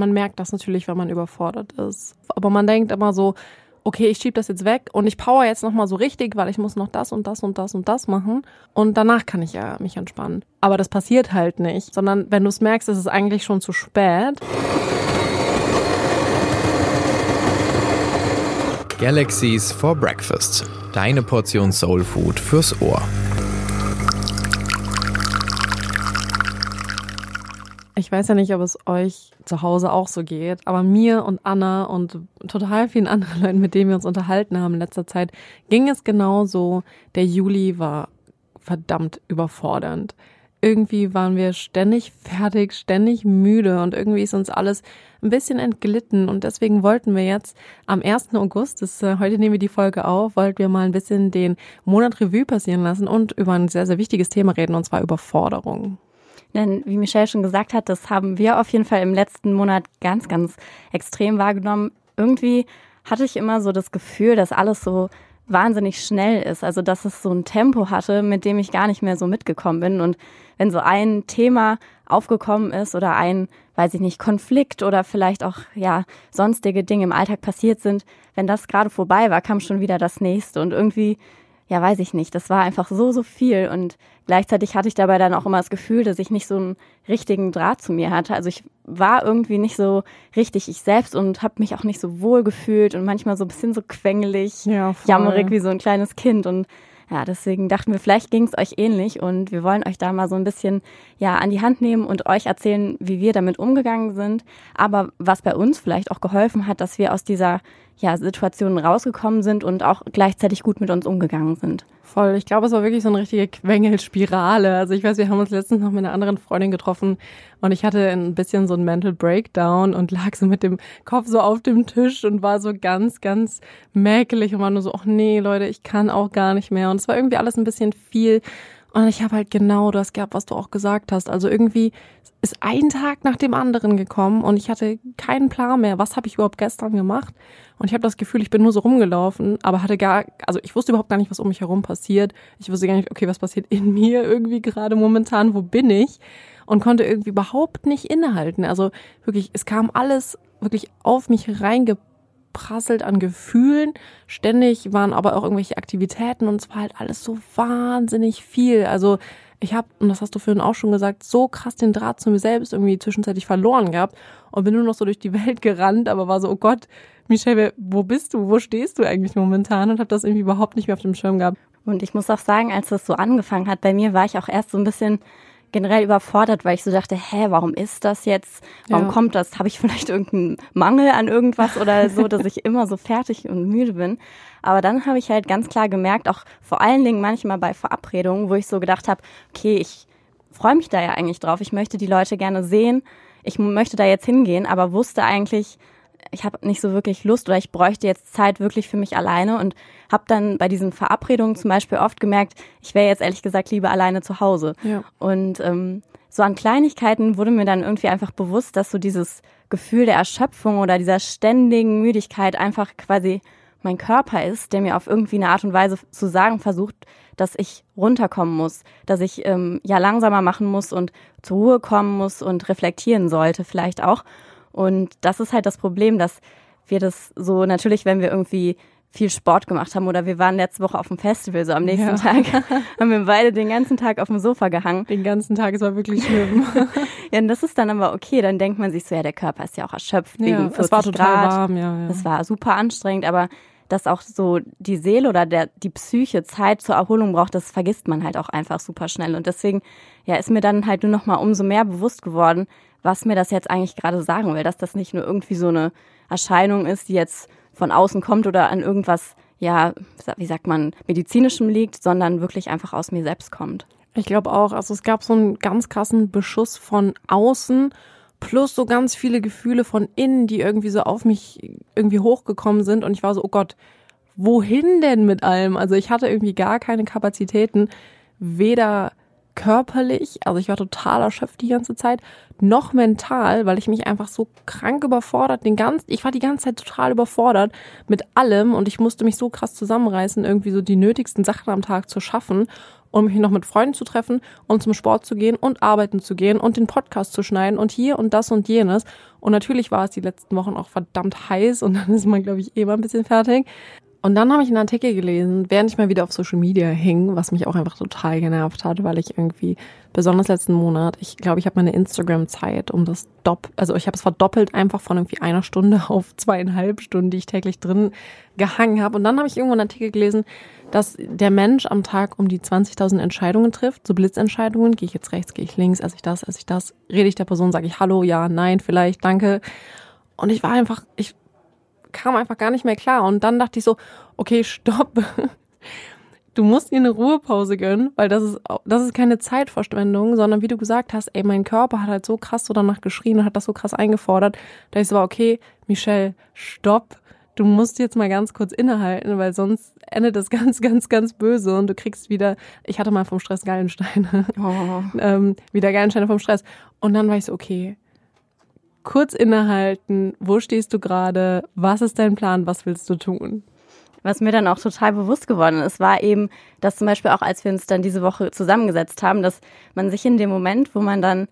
man merkt das natürlich, wenn man überfordert ist. Aber man denkt immer so, okay, ich schiebe das jetzt weg und ich power jetzt nochmal so richtig, weil ich muss noch das und das und das und das machen und danach kann ich ja mich entspannen. Aber das passiert halt nicht, sondern wenn du es merkst, ist es eigentlich schon zu spät. Galaxies for Breakfast. Deine Portion Soul Food fürs Ohr. Ich weiß ja nicht, ob es euch zu Hause auch so geht, aber mir und Anna und total vielen anderen Leuten, mit denen wir uns unterhalten haben in letzter Zeit, ging es genauso. Der Juli war verdammt überfordernd irgendwie waren wir ständig fertig, ständig müde und irgendwie ist uns alles ein bisschen entglitten und deswegen wollten wir jetzt am 1. August, das, äh, heute nehmen wir die Folge auf, wollten wir mal ein bisschen den Monat Revue passieren lassen und über ein sehr, sehr wichtiges Thema reden und zwar Überforderung. Denn wie Michelle schon gesagt hat, das haben wir auf jeden Fall im letzten Monat ganz, ganz extrem wahrgenommen. Irgendwie hatte ich immer so das Gefühl, dass alles so wahnsinnig schnell ist. Also dass es so ein Tempo hatte, mit dem ich gar nicht mehr so mitgekommen bin. Und wenn so ein Thema aufgekommen ist oder ein, weiß ich nicht, Konflikt oder vielleicht auch ja sonstige Dinge im Alltag passiert sind, wenn das gerade vorbei war, kam schon wieder das nächste. Und irgendwie ja, weiß ich nicht. Das war einfach so, so viel. Und gleichzeitig hatte ich dabei dann auch immer das Gefühl, dass ich nicht so einen richtigen Draht zu mir hatte. Also ich war irgendwie nicht so richtig ich selbst und habe mich auch nicht so wohl gefühlt und manchmal so ein bisschen so quengelig, ja, jammerig wie so ein kleines Kind. Und ja, deswegen dachten wir, vielleicht ging es euch ähnlich und wir wollen euch da mal so ein bisschen ja an die Hand nehmen und euch erzählen, wie wir damit umgegangen sind, aber was bei uns vielleicht auch geholfen hat, dass wir aus dieser ja, Situationen rausgekommen sind und auch gleichzeitig gut mit uns umgegangen sind. Voll. Ich glaube, es war wirklich so eine richtige Quengelspirale. Also ich weiß, wir haben uns letztens noch mit einer anderen Freundin getroffen und ich hatte ein bisschen so ein Mental Breakdown und lag so mit dem Kopf so auf dem Tisch und war so ganz, ganz mäkelig und war nur so, ach nee, Leute, ich kann auch gar nicht mehr. Und es war irgendwie alles ein bisschen viel. Und ich habe halt genau das gehabt, was du auch gesagt hast. Also irgendwie ist ein Tag nach dem anderen gekommen und ich hatte keinen Plan mehr, was habe ich überhaupt gestern gemacht. Und ich habe das Gefühl, ich bin nur so rumgelaufen, aber hatte gar, also ich wusste überhaupt gar nicht, was um mich herum passiert. Ich wusste gar nicht, okay, was passiert in mir irgendwie gerade momentan, wo bin ich? Und konnte irgendwie überhaupt nicht innehalten. Also wirklich, es kam alles wirklich auf mich reingepackt prasselt an Gefühlen. Ständig waren aber auch irgendwelche Aktivitäten und es war halt alles so wahnsinnig viel. Also ich habe, und das hast du vorhin auch schon gesagt, so krass den Draht zu mir selbst irgendwie zwischenzeitlich verloren gehabt und bin nur noch so durch die Welt gerannt, aber war so, oh Gott, Michelle, wo bist du? Wo stehst du eigentlich momentan? Und habe das irgendwie überhaupt nicht mehr auf dem Schirm gehabt. Und ich muss auch sagen, als das so angefangen hat, bei mir war ich auch erst so ein bisschen generell überfordert, weil ich so dachte, hä, warum ist das jetzt? Warum ja. kommt das? Habe ich vielleicht irgendeinen Mangel an irgendwas oder so, dass ich immer so fertig und müde bin? Aber dann habe ich halt ganz klar gemerkt, auch vor allen Dingen manchmal bei Verabredungen, wo ich so gedacht habe, okay, ich freue mich da ja eigentlich drauf. Ich möchte die Leute gerne sehen. Ich möchte da jetzt hingehen, aber wusste eigentlich, ich habe nicht so wirklich Lust oder ich bräuchte jetzt Zeit wirklich für mich alleine und habe dann bei diesen Verabredungen zum Beispiel oft gemerkt, ich wäre jetzt ehrlich gesagt lieber alleine zu Hause. Ja. Und ähm, so an Kleinigkeiten wurde mir dann irgendwie einfach bewusst, dass so dieses Gefühl der Erschöpfung oder dieser ständigen Müdigkeit einfach quasi mein Körper ist, der mir auf irgendwie eine Art und Weise zu sagen versucht, dass ich runterkommen muss, dass ich ähm, ja langsamer machen muss und zur Ruhe kommen muss und reflektieren sollte vielleicht auch. Und das ist halt das Problem, dass wir das so natürlich, wenn wir irgendwie viel Sport gemacht haben oder wir waren letzte Woche auf dem Festival, so am nächsten ja. Tag haben wir beide den ganzen Tag auf dem Sofa gehangen. Den ganzen Tag, es war wirklich schlimm. ja, und das ist dann aber okay, dann denkt man sich so, ja, der Körper ist ja auch erschöpft ja, wegen 40 es war total Grad. warm, ja, ja. Es war super anstrengend, aber dass auch so die Seele oder der, die Psyche Zeit zur Erholung braucht, das vergisst man halt auch einfach super schnell. Und deswegen, ja, ist mir dann halt nur noch mal umso mehr bewusst geworden, was mir das jetzt eigentlich gerade sagen will, dass das nicht nur irgendwie so eine Erscheinung ist, die jetzt von außen kommt oder an irgendwas, ja, wie sagt man, medizinischem liegt, sondern wirklich einfach aus mir selbst kommt. Ich glaube auch, also es gab so einen ganz krassen Beschuss von außen plus so ganz viele Gefühle von innen, die irgendwie so auf mich irgendwie hochgekommen sind und ich war so, oh Gott, wohin denn mit allem? Also ich hatte irgendwie gar keine Kapazitäten, weder körperlich, also ich war total erschöpft die ganze Zeit, noch mental, weil ich mich einfach so krank überfordert, den ganzen, ich war die ganze Zeit total überfordert mit allem und ich musste mich so krass zusammenreißen, irgendwie so die nötigsten Sachen am Tag zu schaffen um mich noch mit Freunden zu treffen und zum Sport zu gehen und arbeiten zu gehen und den Podcast zu schneiden und hier und das und jenes. Und natürlich war es die letzten Wochen auch verdammt heiß und dann ist man, glaube ich, eh mal ein bisschen fertig. Und dann habe ich einen Artikel gelesen, während ich mal wieder auf Social Media hing, was mich auch einfach total genervt hat, weil ich irgendwie, besonders letzten Monat, ich glaube, ich habe meine Instagram-Zeit um das Dopp, also ich habe es verdoppelt einfach von irgendwie einer Stunde auf zweieinhalb Stunden, die ich täglich drin gehangen habe. Und dann habe ich irgendwo einen Artikel gelesen, dass der Mensch am Tag um die 20.000 Entscheidungen trifft, so Blitzentscheidungen, gehe ich jetzt rechts, gehe ich links, esse ich das, esse ich das, rede ich der Person, sage ich Hallo, ja, nein, vielleicht, danke. Und ich war einfach, ich kam einfach gar nicht mehr klar. Und dann dachte ich so, okay, stopp. Du musst dir eine Ruhepause gönnen, weil das ist, das ist keine Zeitverschwendung, sondern wie du gesagt hast, ey, mein Körper hat halt so krass so danach geschrien und hat das so krass eingefordert, da ich so war, okay, Michelle, stopp. Du musst jetzt mal ganz kurz innehalten, weil sonst endet das ganz, ganz, ganz böse und du kriegst wieder, ich hatte mal vom Stress Gallensteine, oh. ähm, wieder Gallensteine vom Stress. Und dann war ich so, okay, kurz innehalten, wo stehst du gerade, was ist dein Plan, was willst du tun? Was mir dann auch total bewusst geworden ist, war eben, dass zum Beispiel auch als wir uns dann diese Woche zusammengesetzt haben, dass man sich in dem Moment, wo man dann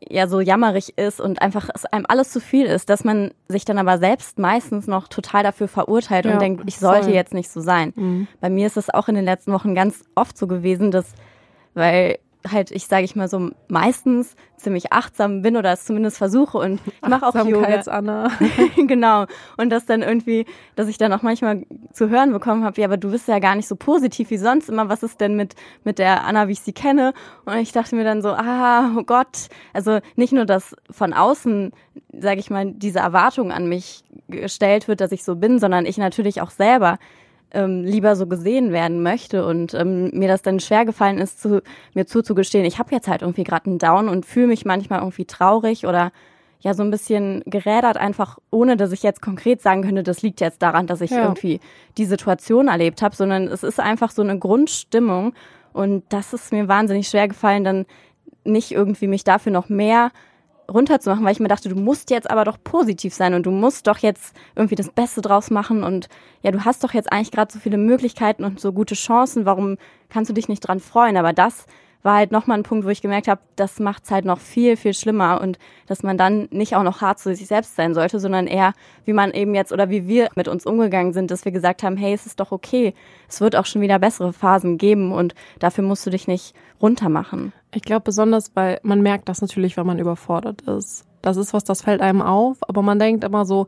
ja so jammerig ist und einfach es einem alles zu viel ist, dass man sich dann aber selbst meistens noch total dafür verurteilt ja, und denkt, ich sollte voll. jetzt nicht so sein. Mhm. Bei mir ist es auch in den letzten Wochen ganz oft so gewesen, dass, weil halt, ich sage ich mal so, meistens ziemlich achtsam bin oder es zumindest versuche und ich mache auch Yoga. Anna. genau. Und das dann irgendwie, dass ich dann auch manchmal zu hören bekommen habe, ja, aber du bist ja gar nicht so positiv wie sonst immer, was ist denn mit, mit der Anna, wie ich sie kenne? Und ich dachte mir dann so, ah, oh Gott, also nicht nur, dass von außen, sage ich mal, diese Erwartung an mich gestellt wird, dass ich so bin, sondern ich natürlich auch selber ähm, lieber so gesehen werden möchte und ähm, mir das dann schwer gefallen ist, zu, mir zuzugestehen, ich habe jetzt halt irgendwie gerade einen Down und fühle mich manchmal irgendwie traurig oder ja so ein bisschen gerädert einfach, ohne dass ich jetzt konkret sagen könnte, das liegt jetzt daran, dass ich ja. irgendwie die Situation erlebt habe, sondern es ist einfach so eine Grundstimmung und das ist mir wahnsinnig schwer gefallen, dann nicht irgendwie mich dafür noch mehr runterzumachen, weil ich mir dachte, du musst jetzt aber doch positiv sein und du musst doch jetzt irgendwie das Beste draus machen und ja, du hast doch jetzt eigentlich gerade so viele Möglichkeiten und so gute Chancen, warum kannst du dich nicht dran freuen? Aber das war halt nochmal ein Punkt, wo ich gemerkt habe, das macht es halt noch viel, viel schlimmer und dass man dann nicht auch noch hart zu sich selbst sein sollte, sondern eher, wie man eben jetzt oder wie wir mit uns umgegangen sind, dass wir gesagt haben, hey, es ist doch okay, es wird auch schon wieder bessere Phasen geben und dafür musst du dich nicht runtermachen. Ich glaube besonders, weil man merkt das natürlich, wenn man überfordert ist. Das ist was, das fällt einem auf, aber man denkt immer so,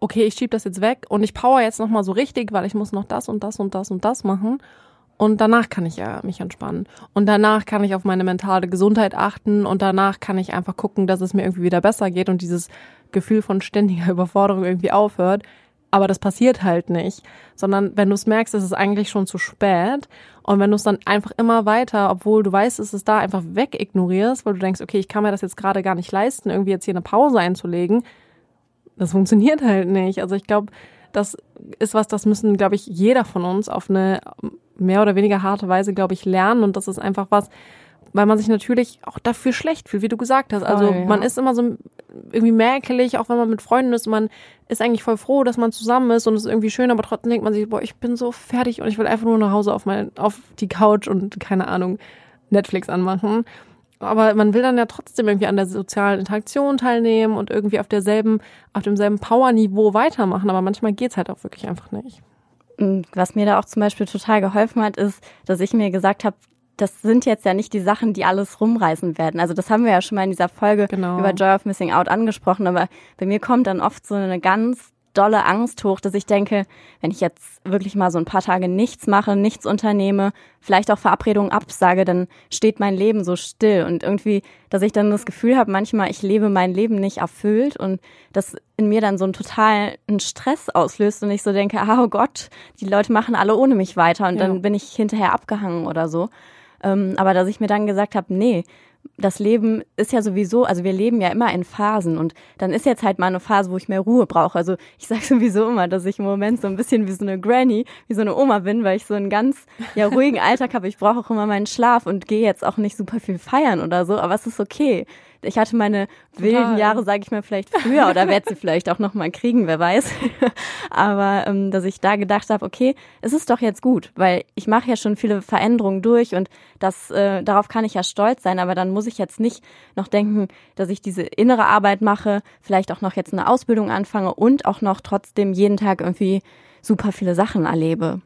okay, ich schieb das jetzt weg und ich power jetzt nochmal so richtig, weil ich muss noch das und das und das und das machen. Und danach kann ich ja mich entspannen. Und danach kann ich auf meine mentale Gesundheit achten und danach kann ich einfach gucken, dass es mir irgendwie wieder besser geht und dieses Gefühl von ständiger Überforderung irgendwie aufhört. Aber das passiert halt nicht, sondern wenn du es merkst, ist es eigentlich schon zu spät. Und wenn du es dann einfach immer weiter, obwohl du weißt, es ist da, einfach wegignorierst, weil du denkst, okay, ich kann mir das jetzt gerade gar nicht leisten, irgendwie jetzt hier eine Pause einzulegen, das funktioniert halt nicht. Also ich glaube, das ist was, das müssen, glaube ich, jeder von uns auf eine mehr oder weniger harte Weise, glaube ich, lernen. Und das ist einfach was, weil man sich natürlich auch dafür schlecht fühlt, wie du gesagt hast. Also voll, ja. man ist immer so irgendwie mäkelig, auch wenn man mit Freunden ist. Man ist eigentlich voll froh, dass man zusammen ist und es ist irgendwie schön, aber trotzdem denkt man sich, boah, ich bin so fertig und ich will einfach nur nach Hause auf mein, auf die Couch und keine Ahnung, Netflix anmachen. Aber man will dann ja trotzdem irgendwie an der sozialen Interaktion teilnehmen und irgendwie auf derselben, auf demselben Powerniveau weitermachen. Aber manchmal geht's halt auch wirklich einfach nicht. Was mir da auch zum Beispiel total geholfen hat, ist, dass ich mir gesagt habe, das sind jetzt ja nicht die Sachen, die alles rumreißen werden. Also das haben wir ja schon mal in dieser Folge genau. über Joy of Missing Out angesprochen, aber bei mir kommt dann oft so eine ganz dolle Angst hoch, dass ich denke, wenn ich jetzt wirklich mal so ein paar Tage nichts mache, nichts unternehme, vielleicht auch Verabredungen absage, dann steht mein Leben so still und irgendwie, dass ich dann das Gefühl habe, manchmal ich lebe mein Leben nicht erfüllt und das in mir dann so einen totalen Stress auslöst und ich so denke, ah, oh Gott, die Leute machen alle ohne mich weiter und ja. dann bin ich hinterher abgehangen oder so. Ähm, aber dass ich mir dann gesagt habe, nee, das Leben ist ja sowieso, also wir leben ja immer in Phasen und dann ist jetzt halt mal eine Phase, wo ich mehr Ruhe brauche. Also ich sage sowieso immer, dass ich im Moment so ein bisschen wie so eine Granny, wie so eine Oma bin, weil ich so einen ganz ja ruhigen Alltag habe. Ich brauche auch immer meinen Schlaf und gehe jetzt auch nicht super viel feiern oder so, aber es ist okay. Ich hatte meine wilden Jahre, sage ich mal, vielleicht früher oder werde sie vielleicht auch noch mal kriegen, wer weiß. Aber ähm, dass ich da gedacht habe, okay, es ist doch jetzt gut, weil ich mache ja schon viele Veränderungen durch und das äh, darauf kann ich ja stolz sein. Aber dann muss ich jetzt nicht noch denken, dass ich diese innere Arbeit mache, vielleicht auch noch jetzt eine Ausbildung anfange und auch noch trotzdem jeden Tag irgendwie super viele Sachen erlebe.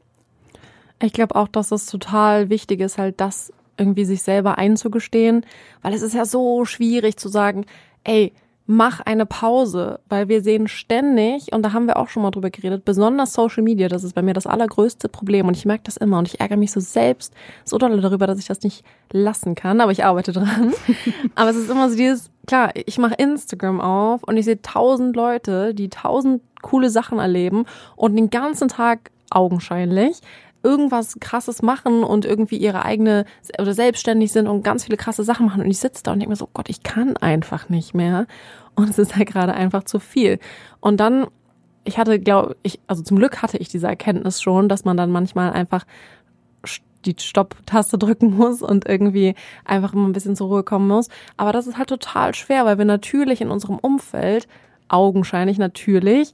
Ich glaube auch, dass es total wichtig ist, halt das irgendwie sich selber einzugestehen, weil es ist ja so schwierig zu sagen, ey, mach eine Pause, weil wir sehen ständig, und da haben wir auch schon mal drüber geredet, besonders Social Media, das ist bei mir das allergrößte Problem und ich merke das immer und ich ärgere mich so selbst so doll darüber, dass ich das nicht lassen kann, aber ich arbeite dran. aber es ist immer so dieses, klar, ich mache Instagram auf und ich sehe tausend Leute, die tausend coole Sachen erleben und den ganzen Tag augenscheinlich irgendwas krasses machen und irgendwie ihre eigene oder selbstständig sind und ganz viele krasse Sachen machen und ich sitze da und denke mir so, Gott, ich kann einfach nicht mehr und es ist halt gerade einfach zu viel. Und dann ich hatte, glaube ich, also zum Glück hatte ich diese Erkenntnis schon, dass man dann manchmal einfach die Stopp-Taste drücken muss und irgendwie einfach immer ein bisschen zur Ruhe kommen muss. Aber das ist halt total schwer, weil wir natürlich in unserem Umfeld, augenscheinlich natürlich,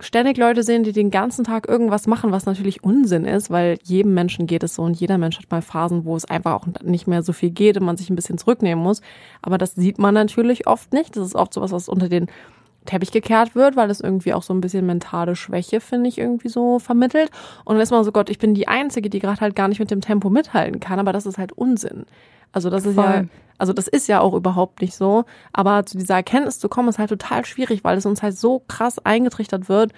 ständig Leute sehen, die den ganzen Tag irgendwas machen, was natürlich Unsinn ist, weil jedem Menschen geht es so und jeder Mensch hat mal Phasen, wo es einfach auch nicht mehr so viel geht und man sich ein bisschen zurücknehmen muss. Aber das sieht man natürlich oft nicht. Das ist oft sowas, was unter den Teppich gekehrt wird, weil es irgendwie auch so ein bisschen mentale Schwäche, finde ich, irgendwie so vermittelt. Und dann ist man so, Gott, ich bin die Einzige, die gerade halt gar nicht mit dem Tempo mithalten kann, aber das ist halt Unsinn. Also das ist Voll. ja, also das ist ja auch überhaupt nicht so. Aber zu dieser Erkenntnis zu kommen, ist halt total schwierig, weil es uns halt so krass eingetrichtert wird,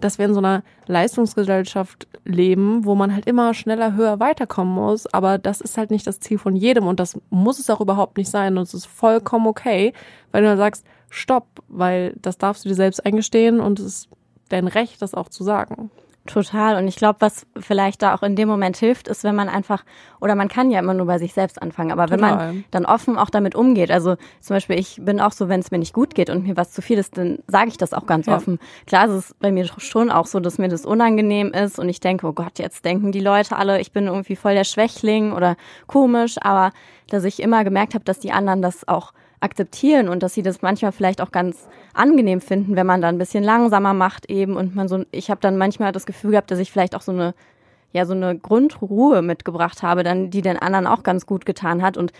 dass wir in so einer Leistungsgesellschaft leben, wo man halt immer schneller, höher weiterkommen muss. Aber das ist halt nicht das Ziel von jedem und das muss es auch überhaupt nicht sein. Und es ist vollkommen okay, weil du dann sagst, stopp, weil das darfst du dir selbst eingestehen und es ist dein Recht, das auch zu sagen. Total. Und ich glaube, was vielleicht da auch in dem Moment hilft, ist, wenn man einfach, oder man kann ja immer nur bei sich selbst anfangen, aber Total. wenn man dann offen auch damit umgeht. Also zum Beispiel, ich bin auch so, wenn es mir nicht gut geht und mir was zu viel ist, dann sage ich das auch ganz ja. offen. Klar, es ist bei mir schon auch so, dass mir das unangenehm ist und ich denke, oh Gott, jetzt denken die Leute alle, ich bin irgendwie voll der Schwächling oder komisch, aber dass ich immer gemerkt habe, dass die anderen das auch akzeptieren und dass sie das manchmal vielleicht auch ganz angenehm finden, wenn man dann ein bisschen langsamer macht eben und man so ich habe dann manchmal das Gefühl gehabt, dass ich vielleicht auch so eine ja so eine Grundruhe mitgebracht habe, dann die den anderen auch ganz gut getan hat und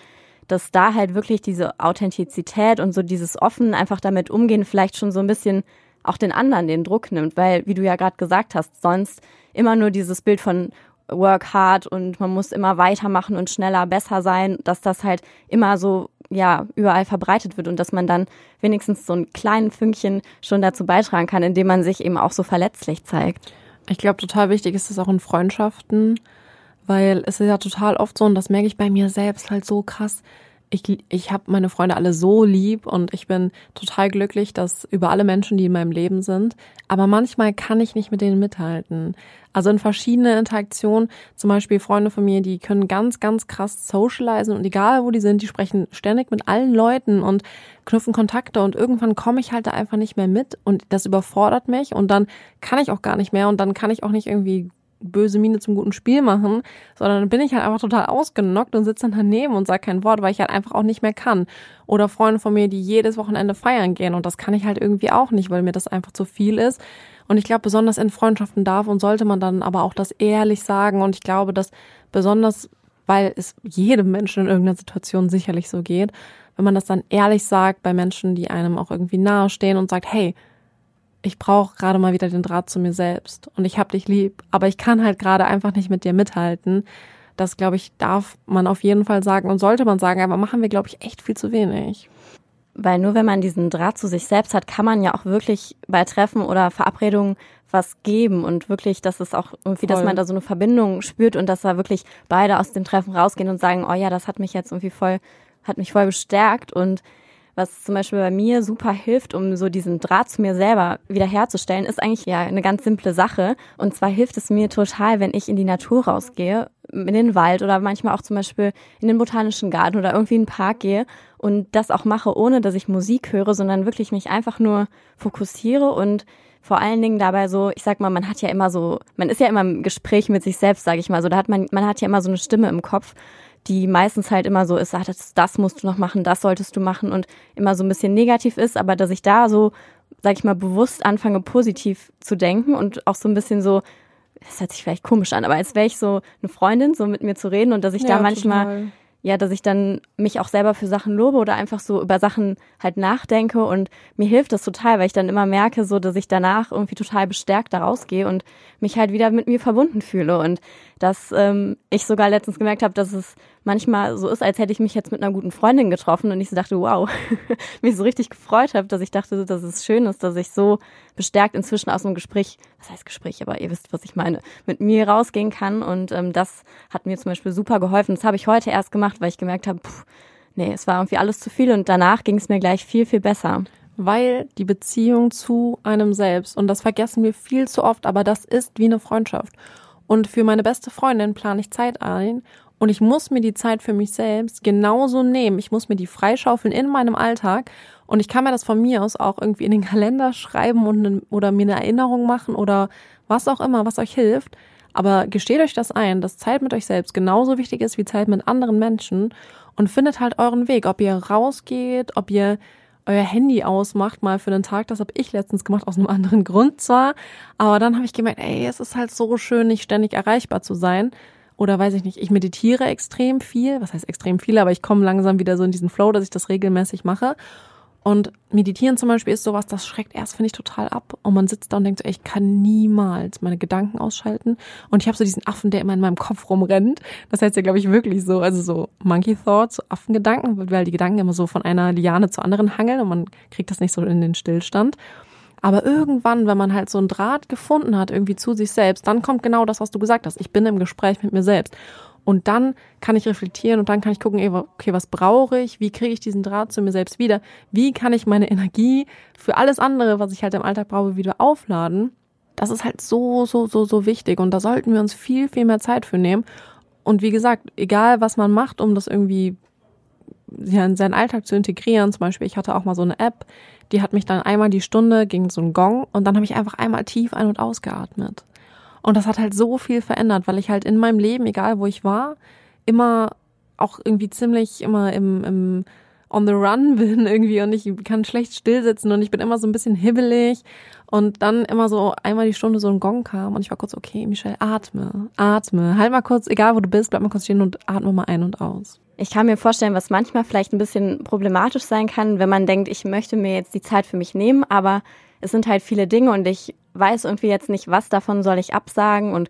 dass da halt wirklich diese Authentizität und so dieses offen einfach damit umgehen vielleicht schon so ein bisschen auch den anderen den Druck nimmt, weil wie du ja gerade gesagt hast, sonst immer nur dieses Bild von work hard und man muss immer weitermachen und schneller, besser sein, dass das halt immer so ja überall verbreitet wird und dass man dann wenigstens so ein kleinen Fünkchen schon dazu beitragen kann, indem man sich eben auch so verletzlich zeigt. Ich glaube, total wichtig ist das auch in Freundschaften, weil es ist ja total oft so und das merke ich bei mir selbst halt so krass ich, ich habe meine Freunde alle so lieb und ich bin total glücklich, dass über alle Menschen, die in meinem Leben sind. Aber manchmal kann ich nicht mit denen mithalten. Also in verschiedene Interaktionen, zum Beispiel Freunde von mir, die können ganz, ganz krass socialisen und egal wo die sind, die sprechen ständig mit allen Leuten und knüpfen Kontakte und irgendwann komme ich halt da einfach nicht mehr mit und das überfordert mich und dann kann ich auch gar nicht mehr und dann kann ich auch nicht irgendwie böse Miene zum guten Spiel machen, sondern dann bin ich halt einfach total ausgenockt und sitze dann daneben und sage kein Wort, weil ich halt einfach auch nicht mehr kann. Oder Freunde von mir, die jedes Wochenende feiern gehen und das kann ich halt irgendwie auch nicht, weil mir das einfach zu viel ist. Und ich glaube, besonders in Freundschaften darf und sollte man dann aber auch das ehrlich sagen. Und ich glaube, dass besonders, weil es jedem Menschen in irgendeiner Situation sicherlich so geht, wenn man das dann ehrlich sagt bei Menschen, die einem auch irgendwie nahestehen und sagt, hey, ich brauche gerade mal wieder den Draht zu mir selbst und ich hab dich lieb, aber ich kann halt gerade einfach nicht mit dir mithalten. Das, glaube ich, darf man auf jeden Fall sagen und sollte man sagen, aber machen wir, glaube ich, echt viel zu wenig. Weil nur wenn man diesen Draht zu sich selbst hat, kann man ja auch wirklich bei Treffen oder Verabredungen was geben und wirklich, dass es auch irgendwie, Voll. dass man da so eine Verbindung spürt und dass da wirklich beide aus dem Treffen rausgehen und sagen, oh ja, das hat mich jetzt irgendwie voll, hat mich voll bestärkt und was zum Beispiel bei mir super hilft, um so diesen Draht zu mir selber wiederherzustellen, ist eigentlich ja eine ganz simple Sache. Und zwar hilft es mir total, wenn ich in die Natur rausgehe, in den Wald oder manchmal auch zum Beispiel in den botanischen Garten oder irgendwie in den Park gehe und das auch mache, ohne dass ich Musik höre, sondern wirklich mich einfach nur fokussiere und vor allen Dingen dabei so, ich sag mal, man hat ja immer so, man ist ja immer im Gespräch mit sich selbst, sage ich mal, so da hat man, man hat ja immer so eine Stimme im Kopf die meistens halt immer so ist, ah, das, das musst du noch machen, das solltest du machen und immer so ein bisschen negativ ist, aber dass ich da so, sag ich mal, bewusst anfange, positiv zu denken und auch so ein bisschen so, das hört sich vielleicht komisch an, aber als wäre ich so eine Freundin, so mit mir zu reden und dass ich ja, da manchmal total. ja, dass ich dann mich auch selber für Sachen lobe oder einfach so über Sachen halt nachdenke und mir hilft das total, weil ich dann immer merke, so dass ich danach irgendwie total bestärkt da rausgehe und mich halt wieder mit mir verbunden fühle und dass ähm, ich sogar letztens gemerkt habe, dass es manchmal so ist, als hätte ich mich jetzt mit einer guten Freundin getroffen und ich so dachte, wow, mich so richtig gefreut habe, dass ich dachte, dass es schön ist, dass ich so bestärkt inzwischen aus einem Gespräch, was heißt Gespräch, aber ihr wisst, was ich meine, mit mir rausgehen kann und ähm, das hat mir zum Beispiel super geholfen. Das habe ich heute erst gemacht, weil ich gemerkt habe, pff, nee, es war irgendwie alles zu viel und danach ging es mir gleich viel, viel besser weil die Beziehung zu einem selbst, und das vergessen wir viel zu oft, aber das ist wie eine Freundschaft. Und für meine beste Freundin plane ich Zeit ein und ich muss mir die Zeit für mich selbst genauso nehmen. Ich muss mir die freischaufeln in meinem Alltag und ich kann mir das von mir aus auch irgendwie in den Kalender schreiben und oder mir eine Erinnerung machen oder was auch immer, was euch hilft. Aber gesteht euch das ein, dass Zeit mit euch selbst genauso wichtig ist wie Zeit mit anderen Menschen und findet halt euren Weg, ob ihr rausgeht, ob ihr euer Handy ausmacht, mal für einen Tag. Das habe ich letztens gemacht, aus einem anderen Grund zwar. Aber dann habe ich gemerkt, ey, es ist halt so schön, nicht ständig erreichbar zu sein. Oder weiß ich nicht, ich meditiere extrem viel. Was heißt extrem viel? Aber ich komme langsam wieder so in diesen Flow, dass ich das regelmäßig mache. Und meditieren zum Beispiel ist sowas, das schreckt erst, finde ich, total ab. Und man sitzt da und denkt so, ey, ich kann niemals meine Gedanken ausschalten. Und ich habe so diesen Affen, der immer in meinem Kopf rumrennt. Das heißt ja, glaube ich, wirklich so, also so Monkey Thoughts, so Affengedanken, weil die Gedanken immer so von einer Liane zur anderen hangeln und man kriegt das nicht so in den Stillstand. Aber irgendwann, wenn man halt so einen Draht gefunden hat, irgendwie zu sich selbst, dann kommt genau das, was du gesagt hast. Ich bin im Gespräch mit mir selbst. Und dann kann ich reflektieren und dann kann ich gucken, okay, was brauche ich? Wie kriege ich diesen Draht zu mir selbst wieder? Wie kann ich meine Energie für alles andere, was ich halt im Alltag brauche, wieder aufladen? Das ist halt so, so, so, so wichtig. Und da sollten wir uns viel, viel mehr Zeit für nehmen. Und wie gesagt, egal was man macht, um das irgendwie ja, in seinen Alltag zu integrieren. Zum Beispiel, ich hatte auch mal so eine App, die hat mich dann einmal die Stunde gegen so einen Gong und dann habe ich einfach einmal tief ein- und ausgeatmet. Und das hat halt so viel verändert, weil ich halt in meinem Leben, egal wo ich war, immer auch irgendwie ziemlich immer im, im on the run bin irgendwie und ich kann schlecht stillsitzen und ich bin immer so ein bisschen hibbelig und dann immer so einmal die Stunde so ein Gong kam und ich war kurz, okay, Michelle, atme, atme, halt mal kurz, egal wo du bist, bleib mal kurz stehen und atme mal ein und aus. Ich kann mir vorstellen, was manchmal vielleicht ein bisschen problematisch sein kann, wenn man denkt, ich möchte mir jetzt die Zeit für mich nehmen, aber es sind halt viele Dinge und ich weiß irgendwie jetzt nicht, was davon soll ich absagen und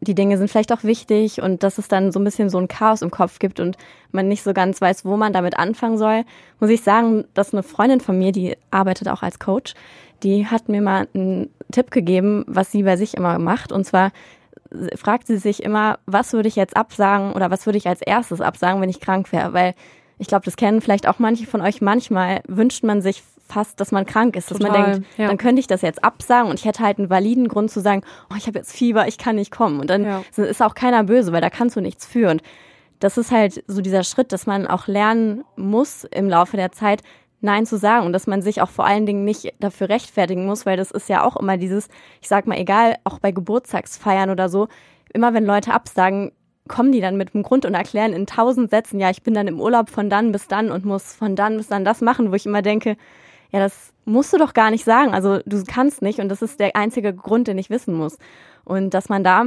die Dinge sind vielleicht auch wichtig und dass es dann so ein bisschen so ein Chaos im Kopf gibt und man nicht so ganz weiß, wo man damit anfangen soll, muss ich sagen, dass eine Freundin von mir, die arbeitet auch als Coach, die hat mir mal einen Tipp gegeben, was sie bei sich immer macht. Und zwar fragt sie sich immer, was würde ich jetzt absagen oder was würde ich als erstes absagen, wenn ich krank wäre? Weil ich glaube, das kennen vielleicht auch manche von euch. Manchmal wünscht man sich fast, dass man krank ist, dass Total, man denkt, ja. dann könnte ich das jetzt absagen und ich hätte halt einen validen Grund zu sagen, oh, ich habe jetzt Fieber, ich kann nicht kommen. Und dann ja. ist auch keiner böse, weil da kannst du nichts für. Und das ist halt so dieser Schritt, dass man auch lernen muss im Laufe der Zeit, Nein zu sagen und dass man sich auch vor allen Dingen nicht dafür rechtfertigen muss, weil das ist ja auch immer dieses, ich sag mal, egal, auch bei Geburtstagsfeiern oder so, immer wenn Leute absagen, kommen die dann mit einem Grund und erklären in tausend Sätzen, ja, ich bin dann im Urlaub von dann bis dann und muss von dann bis dann das machen, wo ich immer denke, ja, das musst du doch gar nicht sagen. Also du kannst nicht und das ist der einzige Grund, den ich wissen muss. Und dass man da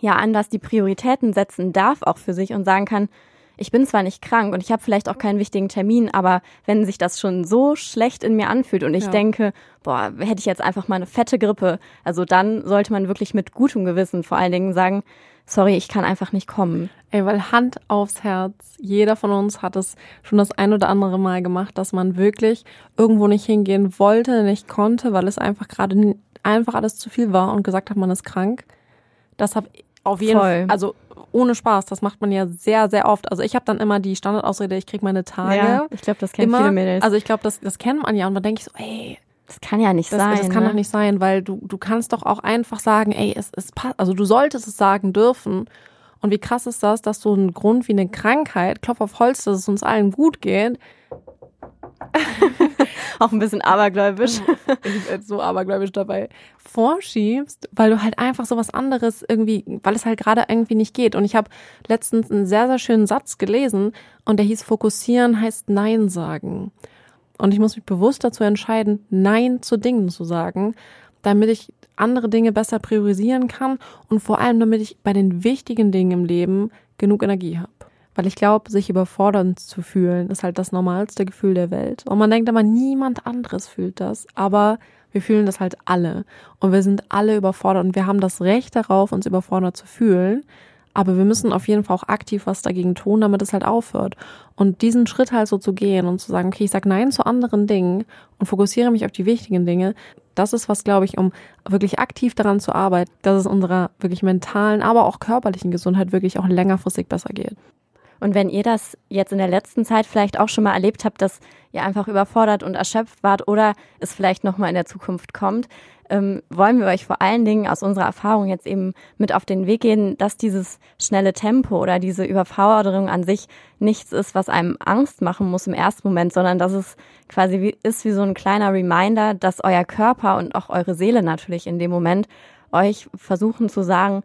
ja anders die Prioritäten setzen darf, auch für sich und sagen kann, ich bin zwar nicht krank und ich habe vielleicht auch keinen wichtigen Termin, aber wenn sich das schon so schlecht in mir anfühlt und ich ja. denke, boah, hätte ich jetzt einfach mal eine fette Grippe, also dann sollte man wirklich mit gutem Gewissen vor allen Dingen sagen, sorry, ich kann einfach nicht kommen. Ey, weil Hand aufs Herz, jeder von uns hat es schon das ein oder andere Mal gemacht, dass man wirklich irgendwo nicht hingehen wollte, nicht konnte, weil es einfach gerade einfach alles zu viel war und gesagt hat, man ist krank. Das habe auf jeden Fall, also ohne Spaß, das macht man ja sehr, sehr oft. Also ich habe dann immer die Standardausrede, ich krieg meine Tage. Ja, ich glaube, das kennen immer. viele Mädels. Also ich glaube, das, das kennt man ja und dann denke ich so, ey, das kann ja nicht das, sein. Das kann ne? doch nicht sein, weil du, du kannst doch auch einfach sagen, ey, es, es passt, also du solltest es sagen dürfen. Und wie krass ist das, dass so ein Grund wie eine Krankheit, Klopf auf Holz, dass es uns allen gut geht, Auch ein bisschen abergläubisch. so abergläubisch dabei vorschiebst, weil du halt einfach so was anderes irgendwie, weil es halt gerade irgendwie nicht geht. Und ich habe letztens einen sehr, sehr schönen Satz gelesen und der hieß Fokussieren heißt Nein sagen. Und ich muss mich bewusst dazu entscheiden, Nein zu Dingen zu sagen, damit ich andere Dinge besser priorisieren kann und vor allem, damit ich bei den wichtigen Dingen im Leben genug Energie habe. Weil ich glaube, sich überfordert zu fühlen, ist halt das normalste Gefühl der Welt. Und man denkt immer, niemand anderes fühlt das. Aber wir fühlen das halt alle. Und wir sind alle überfordert und wir haben das Recht darauf, uns überfordert zu fühlen. Aber wir müssen auf jeden Fall auch aktiv was dagegen tun, damit es halt aufhört. Und diesen Schritt halt so zu gehen und zu sagen, okay, ich sag Nein zu anderen Dingen und fokussiere mich auf die wichtigen Dinge, das ist was, glaube ich, um wirklich aktiv daran zu arbeiten, dass es unserer wirklich mentalen, aber auch körperlichen Gesundheit wirklich auch längerfristig besser geht. Und wenn ihr das jetzt in der letzten Zeit vielleicht auch schon mal erlebt habt, dass ihr einfach überfordert und erschöpft wart oder es vielleicht noch mal in der Zukunft kommt, ähm, wollen wir euch vor allen Dingen aus unserer Erfahrung jetzt eben mit auf den Weg gehen, dass dieses schnelle Tempo oder diese Überforderung an sich nichts ist, was einem Angst machen muss im ersten Moment, sondern dass es quasi wie, ist wie so ein kleiner Reminder, dass euer Körper und auch eure Seele natürlich in dem Moment euch versuchen zu sagen,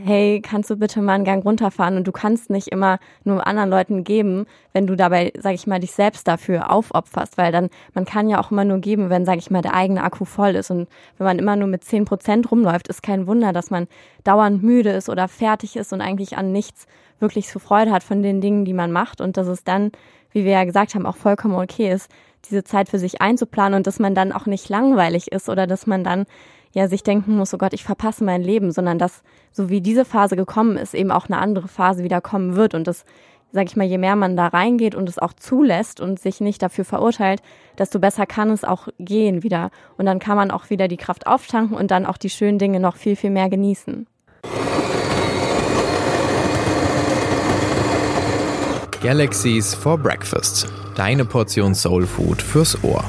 hey, kannst du bitte mal einen Gang runterfahren? Und du kannst nicht immer nur anderen Leuten geben, wenn du dabei, sag ich mal, dich selbst dafür aufopferst, weil dann, man kann ja auch immer nur geben, wenn, sag ich mal, der eigene Akku voll ist. Und wenn man immer nur mit zehn Prozent rumläuft, ist kein Wunder, dass man dauernd müde ist oder fertig ist und eigentlich an nichts wirklich so Freude hat von den Dingen, die man macht. Und dass es dann, wie wir ja gesagt haben, auch vollkommen okay ist, diese Zeit für sich einzuplanen und dass man dann auch nicht langweilig ist oder dass man dann ja sich denken muss, oh Gott, ich verpasse mein Leben, sondern dass so wie diese Phase gekommen ist, eben auch eine andere Phase wieder kommen wird und das sag ich mal, je mehr man da reingeht und es auch zulässt und sich nicht dafür verurteilt, desto besser kann es auch gehen wieder. Und dann kann man auch wieder die Kraft auftanken und dann auch die schönen Dinge noch viel, viel mehr genießen. Galaxies for Breakfast. Deine Portion Soul Food fürs Ohr.